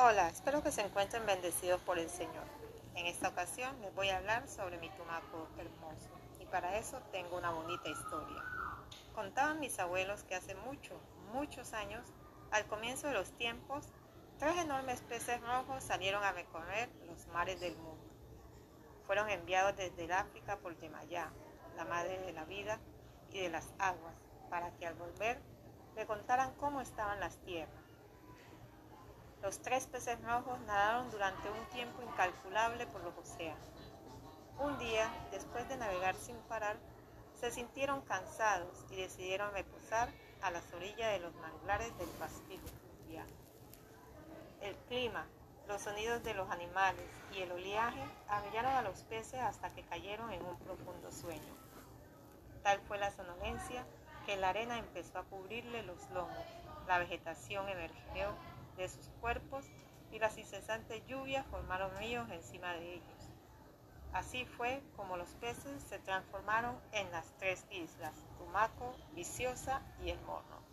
Hola, espero que se encuentren bendecidos por el Señor. En esta ocasión les voy a hablar sobre mi tumaco hermoso y para eso tengo una bonita historia. Contaban mis abuelos que hace mucho, muchos años, al comienzo de los tiempos, tres enormes peces rojos salieron a recorrer los mares del mundo. Fueron enviados desde el África por Yemayá, la madre de la vida y de las aguas, para que al volver le contaran cómo estaban las tierras. Los tres peces rojos nadaron durante un tiempo incalculable por los océanos. Un día, después de navegar sin parar, se sintieron cansados y decidieron reposar a las orillas de los manglares del Pacífico El clima, los sonidos de los animales y el oleaje abrillaron a los peces hasta que cayeron en un profundo sueño. Tal fue la sonolencia que la arena empezó a cubrirle los lomos, la vegetación emergió de sus cuerpos y las incesantes lluvias formaron ríos encima de ellos. Así fue como los peces se transformaron en las tres islas, Tumaco, Viciosa y El Morro.